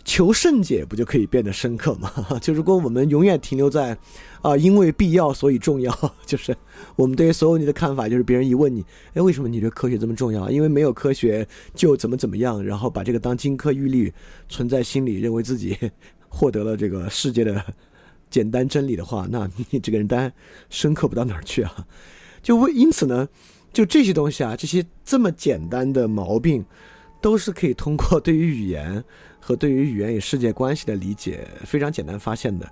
求甚解不就可以变得深刻吗？*laughs* 就如果我们永远停留在啊，因为必要所以重要，就是我们对于所有你的看法，就是别人一问你，哎，为什么你觉得科学这么重要？因为没有科学就怎么怎么样，然后把这个当金科玉律存在心里，认为自己 *laughs* 获得了这个世界的简单真理的话，那你这个人当然深刻不到哪儿去啊。*laughs* 就为因此呢。就这些东西啊，这些这么简单的毛病，都是可以通过对于语言和对于语言与世界关系的理解非常简单发现的。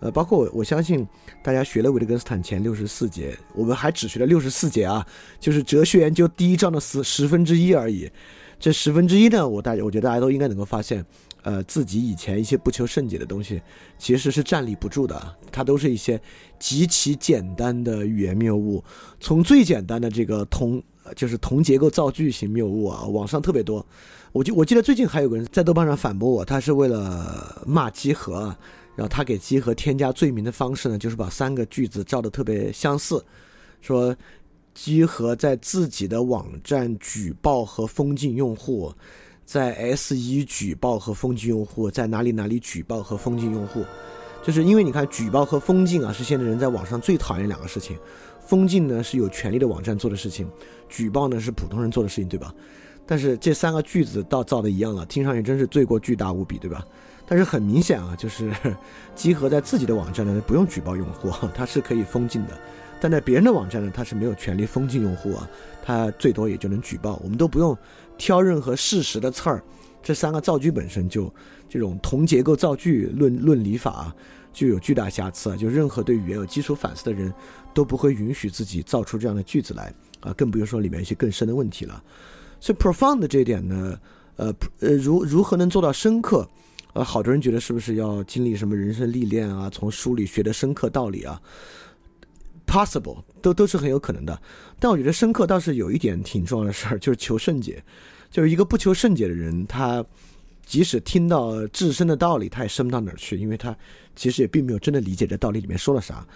呃，包括我我相信大家学了维特根斯坦前六十四节，我们还只学了六十四节啊，就是哲学研究第一章的十十分之一而已。这十分之一呢，我大我觉得大家都应该能够发现。呃，自己以前一些不求甚解的东西，其实是站立不住的。它都是一些极其简单的语言谬误，从最简单的这个同，就是同结构造句型谬误啊，网上特别多。我记我记得最近还有个人在豆瓣上反驳我，他是为了骂集合，然后他给集合添加罪名的方式呢，就是把三个句子照的特别相似，说集合在自己的网站举报和封禁用户。在 S 一举报和封禁用户，在哪里哪里举报和封禁用户，就是因为你看举报和封禁啊，是现在人在网上最讨厌两个事情。封禁呢是有权利的网站做的事情，举报呢是普通人做的事情，对吧？但是这三个句子倒造的一样了，听上去真是罪过巨大无比，对吧？但是很明显啊，就是集合在自己的网站呢不用举报用户，*laughs* 它是可以封禁的；但在别人的网站呢，它是没有权利封禁用户啊，它最多也就能举报，我们都不用。挑任何事实的刺儿，这三个造句本身就这种同结构造句论论理法就有巨大瑕疵啊，就任何对语言有基础反思的人都不会允许自己造出这样的句子来啊，更不用说里面一些更深的问题了。所以 profound 这一点呢，呃呃，如如何能做到深刻？呃，好多人觉得是不是要经历什么人生历练啊，从书里学的深刻道理啊？Possible 都都是很有可能的，但我觉得深刻倒是有一点挺重要的事儿，就是求甚解。就是一个不求甚解的人，他即使听到至深的道理，他也深不到哪儿去，因为他其实也并没有真的理解这道理里面说了啥。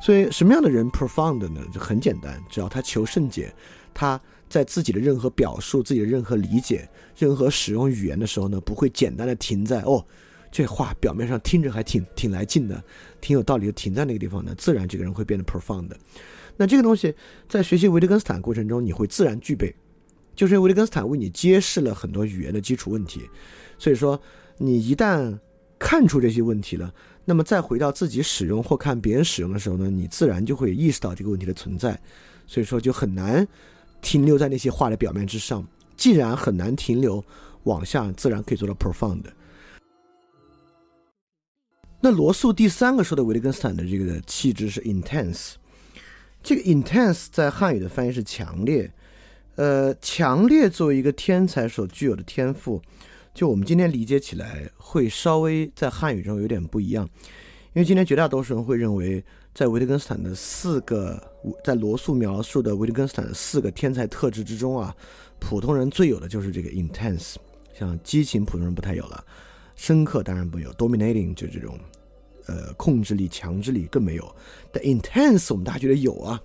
所以什么样的人 profound 呢？就很简单，只要他求甚解，他在自己的任何表述、自己的任何理解、任何使用语言的时候呢，不会简单的停在哦。这话表面上听着还挺挺来劲的，挺有道理的，停在那个地方呢，自然这个人会变得 profound。那这个东西在学习维特根斯坦过程中，你会自然具备，就是因为维特根斯坦为你揭示了很多语言的基础问题。所以说，你一旦看出这些问题了，那么再回到自己使用或看别人使用的时候呢，你自然就会意识到这个问题的存在。所以说，就很难停留在那些话的表面之上。既然很难停留，往下自然可以做到 profound。那罗素第三个说的维特根斯坦的这个气质是 intense，这个 intense 在汉语的翻译是强烈，呃，强烈作为一个天才所具有的天赋，就我们今天理解起来会稍微在汉语中有点不一样，因为今天绝大多数人会认为，在维特根斯坦的四个在罗素描述的维特根斯坦的四个天才特质之中啊，普通人最有的就是这个 intense，像激情普通人不太有了，深刻当然没有，dominating 就这种呃控制力、强制力更没有，但 intense 我们大家觉得有啊。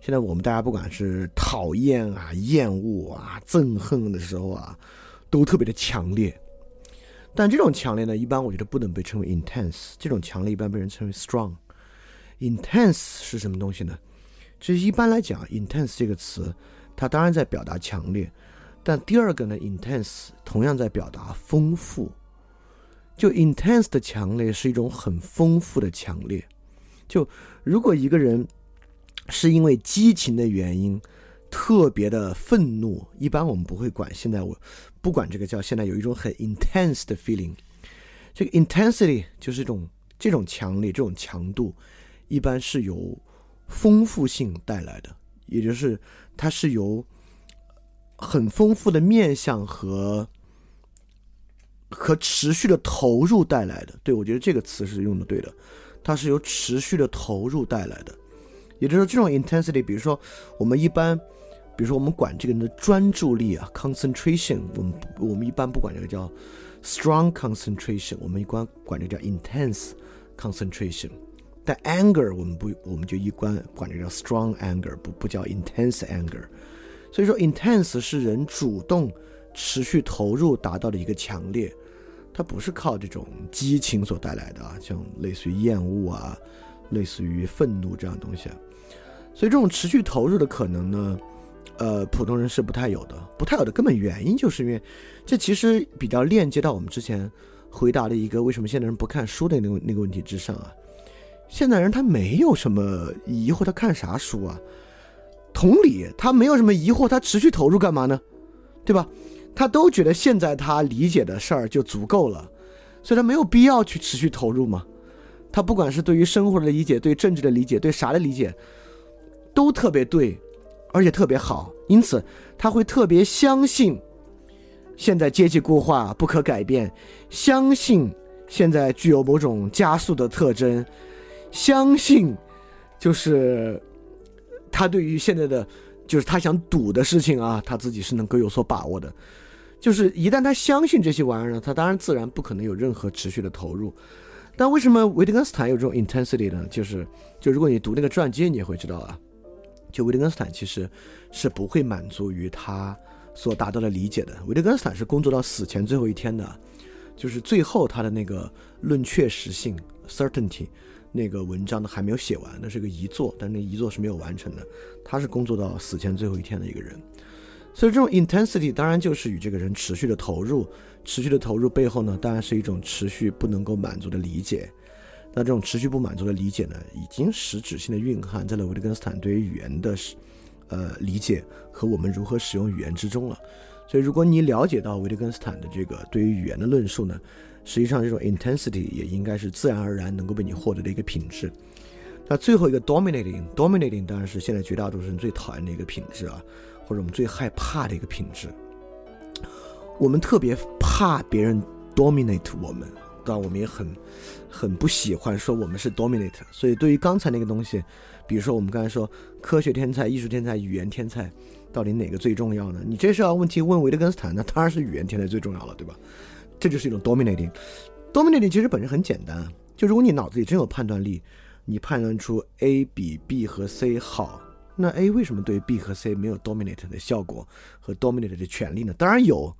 现在我们大家不管是讨厌啊、厌恶啊、憎恨的时候啊，都特别的强烈。但这种强烈呢，一般我觉得不能被称为 intense。这种强烈一般被人称为 strong。intense 是什么东西呢？其实一般来讲，intense 这个词，它当然在表达强烈，但第二个呢，intense 同样在表达丰富。就 intense 的强烈是一种很丰富的强烈。就如果一个人。是因为激情的原因，特别的愤怒。一般我们不会管。现在我不管这个叫现在有一种很 intense 的 feeling，这个 intensity 就是这种这种强烈、这种强度，一般是由丰富性带来的，也就是它是由很丰富的面相和和持续的投入带来的。对我觉得这个词是用的对的，它是由持续的投入带来的。也就是说，这种 intensity，比如说，我们一般，比如说，我们管这个人的专注力啊，concentration，我们我们一般不管这个叫 strong concentration，我们一般管这个叫 intense concentration。但 anger，我们不，我们就一般管这叫 strong anger，不不叫 intense anger。所以说，intense 是人主动持续投入达到的一个强烈，它不是靠这种激情所带来的啊，像类似于厌恶啊，类似于愤怒这样的东西啊。所以这种持续投入的可能呢，呃，普通人是不太有的。不太有的根本原因就是因为，这其实比较链接到我们之前回答的一个为什么现代人不看书的那个那个问题之上啊。现代人他没有什么疑惑，他看啥书啊？同理，他没有什么疑惑，他持续投入干嘛呢？对吧？他都觉得现在他理解的事儿就足够了，所以他没有必要去持续投入嘛。他不管是对于生活的理解，对政治的理解，对啥的理解。都特别对，而且特别好，因此他会特别相信，现在阶级固化不可改变，相信现在具有某种加速的特征，相信就是他对于现在的就是他想赌的事情啊，他自己是能够有所把握的。就是一旦他相信这些玩意儿呢，他当然自然不可能有任何持续的投入。但为什么维特根斯坦有这种 intensity 呢？就是就如果你读那个传记，你也会知道啊。就维特根斯坦其实是不会满足于他所达到的理解的。维特根斯坦是工作到死前最后一天的，就是最后他的那个论确实性 （certainty） 那个文章呢还没有写完，那是个遗作，但那遗作是没有完成的。他是工作到死前最后一天的一个人，所以这种 intensity 当然就是与这个人持续的投入，持续的投入背后呢，当然是一种持续不能够满足的理解。那这种持续不满足的理解呢，已经实质性的蕴含在了维特根斯坦对于语言的，呃理解和我们如何使用语言之中了。所以，如果你了解到维特根斯坦的这个对于语言的论述呢，实际上这种 intensity 也应该是自然而然能够被你获得的一个品质。那最后一个 dominating，dominating 当然是现在绝大多数人最讨厌的一个品质啊，或者我们最害怕的一个品质。我们特别怕别人 dominate 我们。但我们也很，很不喜欢说我们是 dominate，所以对于刚才那个东西，比如说我们刚才说科学天才、艺术天才、语言天才，到底哪个最重要呢？你这是要问题问维特根斯坦，那当然是语言天才最重要了，对吧？这就是一种 dominating。dominating 其实本身很简单，就如果你脑子里真有判断力，你判断出 A 比 B 和 C 好，那 A 为什么对 B 和 C 没有 dominate 的效果和 dominate 的权利呢？当然有，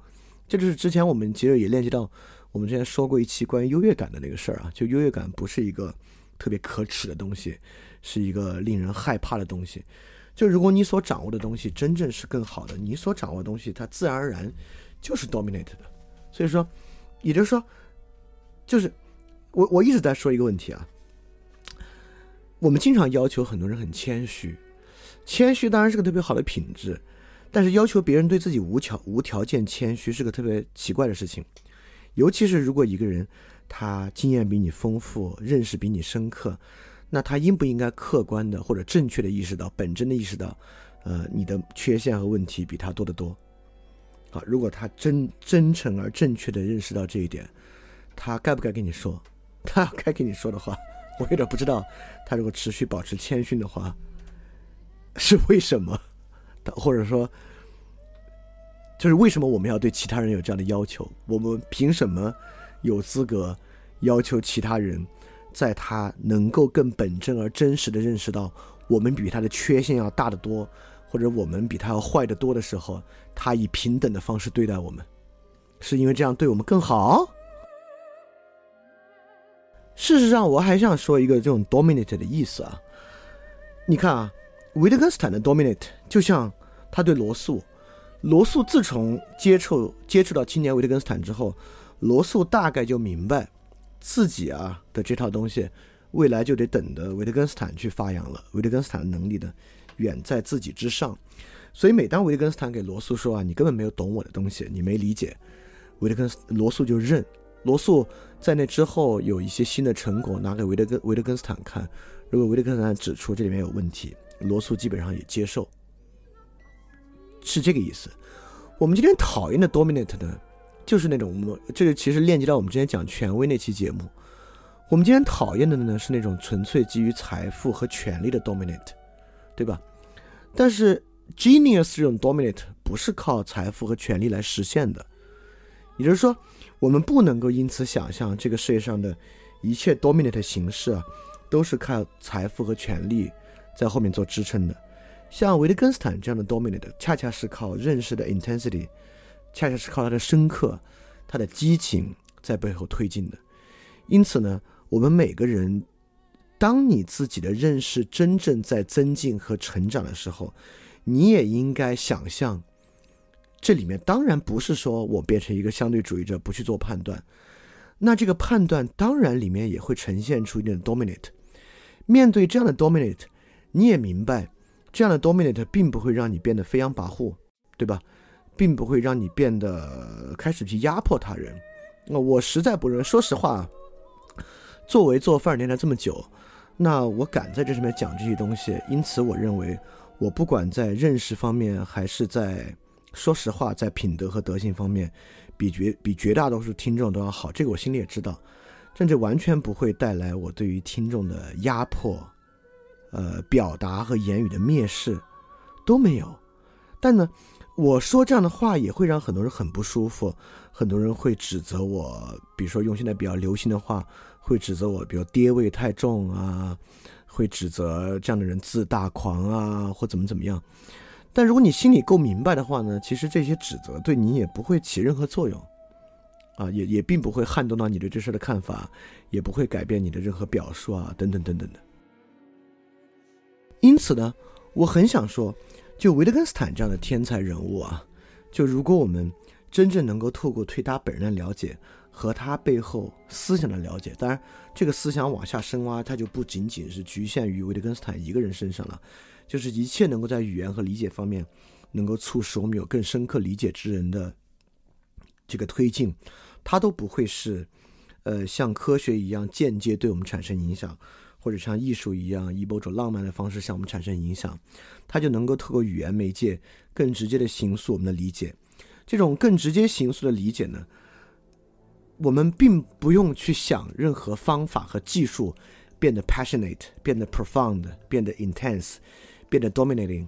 这就是之前我们其实也链接到。我们之前说过一期关于优越感的那个事儿啊，就优越感不是一个特别可耻的东西，是一个令人害怕的东西。就如果你所掌握的东西真正是更好的，你所掌握的东西它自然而然就是 dominate 的。所以说，也就是说，就是我我一直在说一个问题啊，我们经常要求很多人很谦虚，谦虚当然是个特别好的品质，但是要求别人对自己无条无条件谦虚是个特别奇怪的事情。尤其是如果一个人他经验比你丰富，认识比你深刻，那他应不应该客观的或者正确的意识到，本真的意识到，呃，你的缺陷和问题比他多得多？好，如果他真真诚而正确的认识到这一点，他该不该跟你说？*laughs* 他该跟你说的话，我有点不知道。他如果持续保持谦逊的话，是为什么？或者说，就是为什么我们要对其他人有这样的要求？我们凭什么有资格要求其他人，在他能够更本真而真实的认识到我们比他的缺陷要大得多，或者我们比他要坏得多的时候，他以平等的方式对待我们？是因为这样对我们更好？事实上，我还想说一个这种 dominate 的意思啊。你看啊，维特根斯坦的 dominate 就像他对罗素，罗素自从接触接触到青年维特根斯坦之后，罗素大概就明白自己啊的这套东西，未来就得等着维特根斯坦去发扬了。维特根斯坦的能力呢，远在自己之上。所以每当维特根斯坦给罗素说啊，你根本没有懂我的东西，你没理解，维特根斯罗素就认。罗素在那之后有一些新的成果拿给维特根维特根斯坦看，如果维特根斯坦指出这里面有问题，罗素基本上也接受，是这个意思。我们今天讨厌的 dominate 呢，就是那种我们这个其实链接到我们之前讲权威那期节目。我们今天讨厌的呢是那种纯粹基于财富和权力的 dominate，对吧？但是 genius 这种 dominate 不是靠财富和权力来实现的，也就是说。我们不能够因此想象这个世界上的一切 dominate 形式啊，都是靠财富和权力在后面做支撑的。像维特根斯坦这样的 dominate，恰恰是靠认识的 intensity，恰恰是靠他的深刻、他的激情在背后推进的。因此呢，我们每个人，当你自己的认识真正在增进和成长的时候，你也应该想象。这里面当然不是说我变成一个相对主义者不去做判断，那这个判断当然里面也会呈现出一定的 dominate。面对这样的 dominate，你也明白，这样的 dominate 并不会让你变得飞扬跋扈，对吧？并不会让你变得开始去压迫他人。那我实在不认，说实话，作为做范儿电台这么久，那我敢在这上面讲这些东西，因此我认为，我不管在认识方面还是在。说实话，在品德和德性方面，比绝比绝大多数听众都要好。这个我心里也知道，甚至完全不会带来我对于听众的压迫，呃，表达和言语的蔑视都没有。但呢，我说这样的话也会让很多人很不舒服，很多人会指责我，比如说用现在比较流行的话，会指责我，比如爹味太重啊，会指责这样的人自大狂啊，或怎么怎么样。但如果你心里够明白的话呢，其实这些指责对你也不会起任何作用，啊，也也并不会撼动到你对这事的看法，也不会改变你的任何表述啊，等等等等的。因此呢，我很想说，就维特根斯坦这样的天才人物啊，就如果我们真正能够透过对他本人的了解和他背后思想的了解，当然这个思想往下深挖，它就不仅仅是局限于维特根斯坦一个人身上了。就是一切能够在语言和理解方面，能够促使我们有更深刻理解之人的这个推进，它都不会是，呃，像科学一样间接对我们产生影响，或者像艺术一样以某种浪漫的方式向我们产生影响，它就能够透过语言媒介更直接的形塑我们的理解。这种更直接形塑的理解呢，我们并不用去想任何方法和技术变得 passionate，变得 profound，变得 intense。变得 dominating，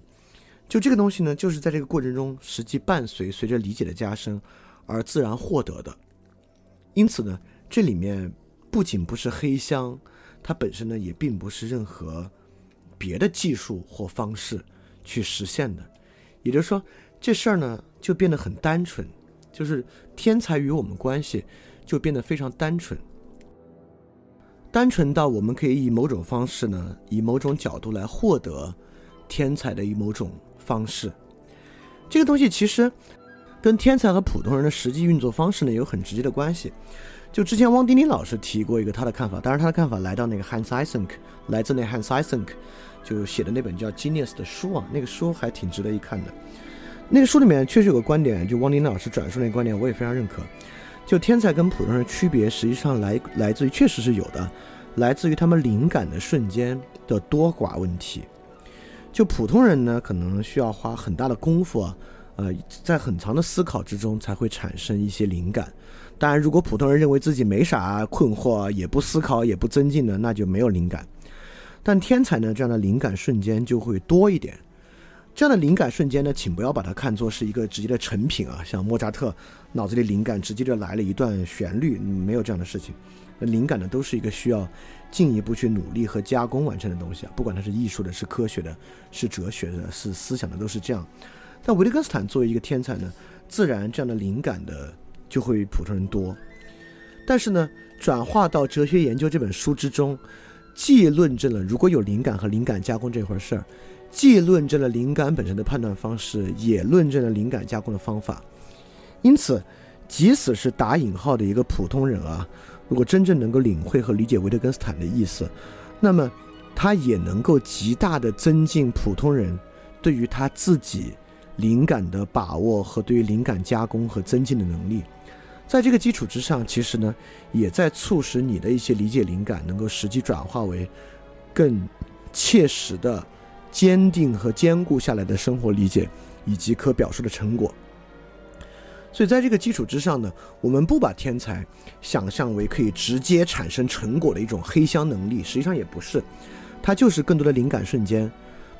就这个东西呢，就是在这个过程中实际伴随随着理解的加深而自然获得的。因此呢，这里面不仅不是黑箱，它本身呢也并不是任何别的技术或方式去实现的。也就是说，这事儿呢就变得很单纯，就是天才与我们关系就变得非常单纯，单纯到我们可以以某种方式呢，以某种角度来获得。天才的一某种方式，这个东西其实跟天才和普通人的实际运作方式呢有很直接的关系。就之前汪丁丁老师提过一个他的看法，当然他的看法来到那个 Hans isenk 来自那 Hans isenk 就写的那本叫《Genius》的书啊，那个书还挺值得一看的。那个书里面确实有个观点，就汪丁丁老师转述那个观点，我也非常认可。就天才跟普通人区别，实际上来来自于确实是有的，来自于他们灵感的瞬间的多寡问题。就普通人呢，可能需要花很大的功夫啊，呃，在很长的思考之中才会产生一些灵感。当然，如果普通人认为自己没啥困惑，也不思考，也不增进的，那就没有灵感。但天才呢，这样的灵感瞬间就会多一点。这样的灵感瞬间呢，请不要把它看作是一个直接的成品啊，像莫扎特脑子里灵感直接就来了一段旋律，没有这样的事情。灵感呢，都是一个需要进一步去努力和加工完成的东西啊，不管它是艺术的、是科学的、是哲学的、是思想的，都是这样。但维特根斯坦作为一个天才呢，自然这样的灵感的就会比普通人多。但是呢，转化到哲学研究这本书之中，既论证了如果有灵感和灵感加工这回事儿，既论证了灵感本身的判断方式，也论证了灵感加工的方法。因此，即使是打引号的一个普通人啊，如果真正能够领会和理解维特根斯坦的意思，那么他也能够极大的增进普通人对于他自己。灵感的把握和对于灵感加工和增进的能力，在这个基础之上，其实呢，也在促使你的一些理解灵感能够实际转化为更切实的、坚定和坚固下来的生活理解以及可表述的成果。所以，在这个基础之上呢，我们不把天才想象为可以直接产生成果的一种黑箱能力，实际上也不是，它就是更多的灵感瞬间。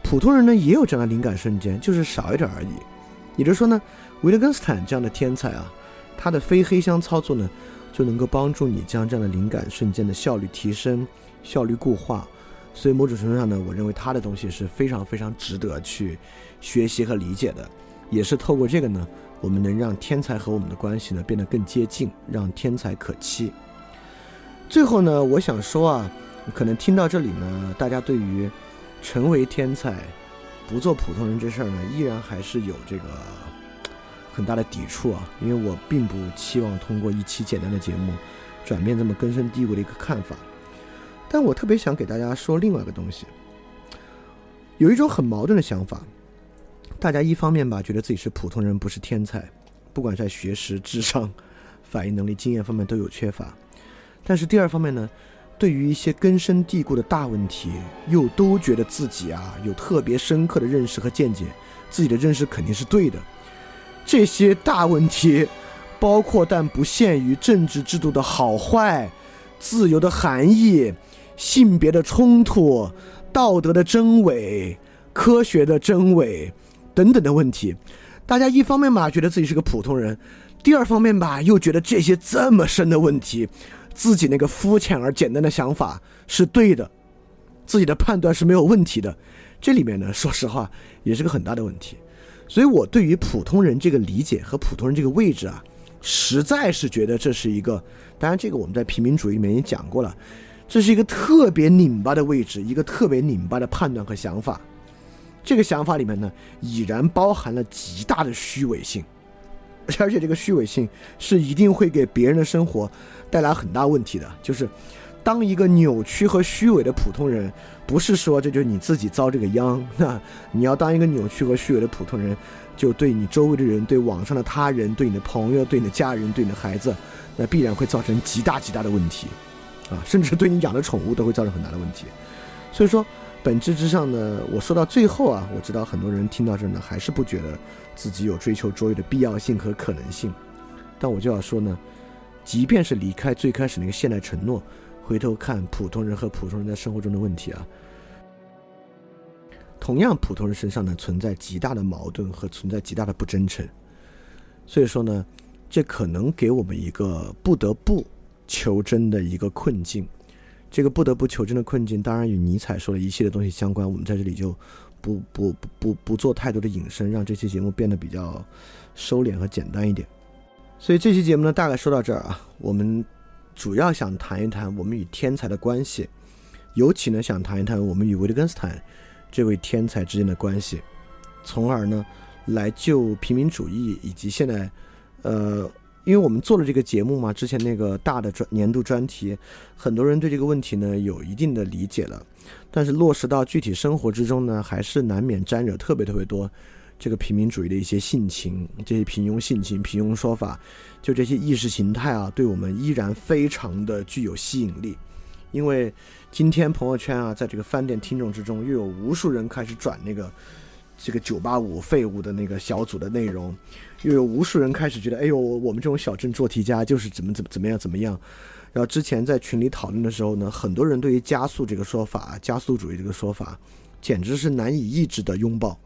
普通人呢也有这样的灵感瞬间，就是少一点而已。也就是说呢，维特根斯坦这样的天才啊，他的非黑箱操作呢，就能够帮助你将这样的灵感瞬间的效率提升、效率固化。所以某种程度上呢，我认为他的东西是非常非常值得去学习和理解的。也是透过这个呢，我们能让天才和我们的关系呢变得更接近，让天才可期。最后呢，我想说啊，可能听到这里呢，大家对于成为天才，不做普通人这事儿呢，依然还是有这个很大的抵触啊。因为我并不期望通过一期简单的节目，转变这么根深蒂固的一个看法。但我特别想给大家说另外一个东西，有一种很矛盾的想法：大家一方面吧，觉得自己是普通人，不是天才，不管在学识、智商、反应能力、经验方面都有缺乏；但是第二方面呢？对于一些根深蒂固的大问题，又都觉得自己啊有特别深刻的认识和见解，自己的认识肯定是对的。这些大问题，包括但不限于政治制度的好坏、自由的含义、性别的冲突、道德的真伪、科学的真伪等等的问题。大家一方面吧觉得自己是个普通人，第二方面吧又觉得这些这么深的问题。自己那个肤浅而简单的想法是对的，自己的判断是没有问题的，这里面呢，说实话也是个很大的问题。所以我对于普通人这个理解和普通人这个位置啊，实在是觉得这是一个，当然这个我们在平民主义里面也讲过了，这是一个特别拧巴的位置，一个特别拧巴的判断和想法。这个想法里面呢，已然包含了极大的虚伪性。而且这个虚伪性是一定会给别人的生活带来很大问题的。就是，当一个扭曲和虚伪的普通人，不是说这就是你自己遭这个殃，那你要当一个扭曲和虚伪的普通人，就对你周围的人、对网上的他人、对你的朋友、对你的家人、对你的孩子，那必然会造成极大极大的问题，啊，甚至对你养的宠物都会造成很大的问题。所以说。本质之上呢，我说到最后啊，我知道很多人听到这儿呢，还是不觉得自己有追求卓越的必要性和可能性。但我就要说呢，即便是离开最开始那个现代承诺，回头看普通人和普通人在生活中的问题啊，同样普通人身上呢存在极大的矛盾和存在极大的不真诚。所以说呢，这可能给我们一个不得不求真的一个困境。这个不得不求真的困境，当然与尼采说的一系列东西相关。我们在这里就不不不不不做太多的引申，让这期节目变得比较收敛和简单一点。所以这期节目呢，大概说到这儿啊。我们主要想谈一谈我们与天才的关系，尤其呢想谈一谈我们与维特根斯坦这位天才之间的关系，从而呢来就平民主义以及现在呃。因为我们做了这个节目嘛，之前那个大的专年度专题，很多人对这个问题呢有一定的理解了，但是落实到具体生活之中呢，还是难免沾惹特别特别多这个平民主义的一些性情，这些平庸性情、平庸说法，就这些意识形态啊，对我们依然非常的具有吸引力。因为今天朋友圈啊，在这个饭店听众之中，又有无数人开始转那个。这个九八五废物的那个小组的内容，又有无数人开始觉得，哎呦，我们这种小镇做题家就是怎么怎么怎么样怎么样。然后之前在群里讨论的时候呢，很多人对于加速这个说法、加速主义这个说法，简直是难以抑制的拥抱。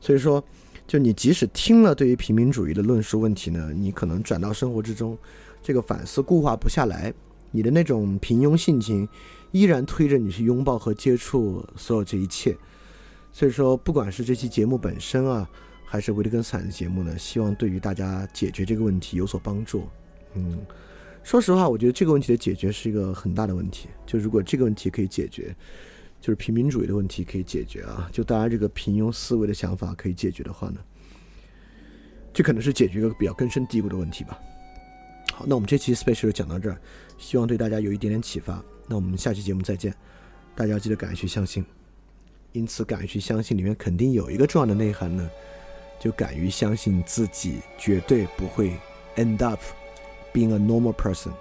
所以说，就你即使听了对于平民主义的论述问题呢，你可能转到生活之中，这个反思固化不下来，你的那种平庸性情依然推着你去拥抱和接触所有这一切。所以说，不管是这期节目本身啊，还是维特根斯坦的节目呢，希望对于大家解决这个问题有所帮助。嗯。说实话，我觉得这个问题的解决是一个很大的问题。就如果这个问题可以解决，就是平民主义的问题可以解决啊，就大家这个平庸思维的想法可以解决的话呢，这可能是解决一个比较根深蒂固的问题吧。好，那我们这期 special 就讲到这儿，希望对大家有一点点启发。那我们下期节目再见，大家要记得敢于去相信。因此，敢于去相信里面肯定有一个重要的内涵呢，就敢于相信自己绝对不会 end up。being a normal person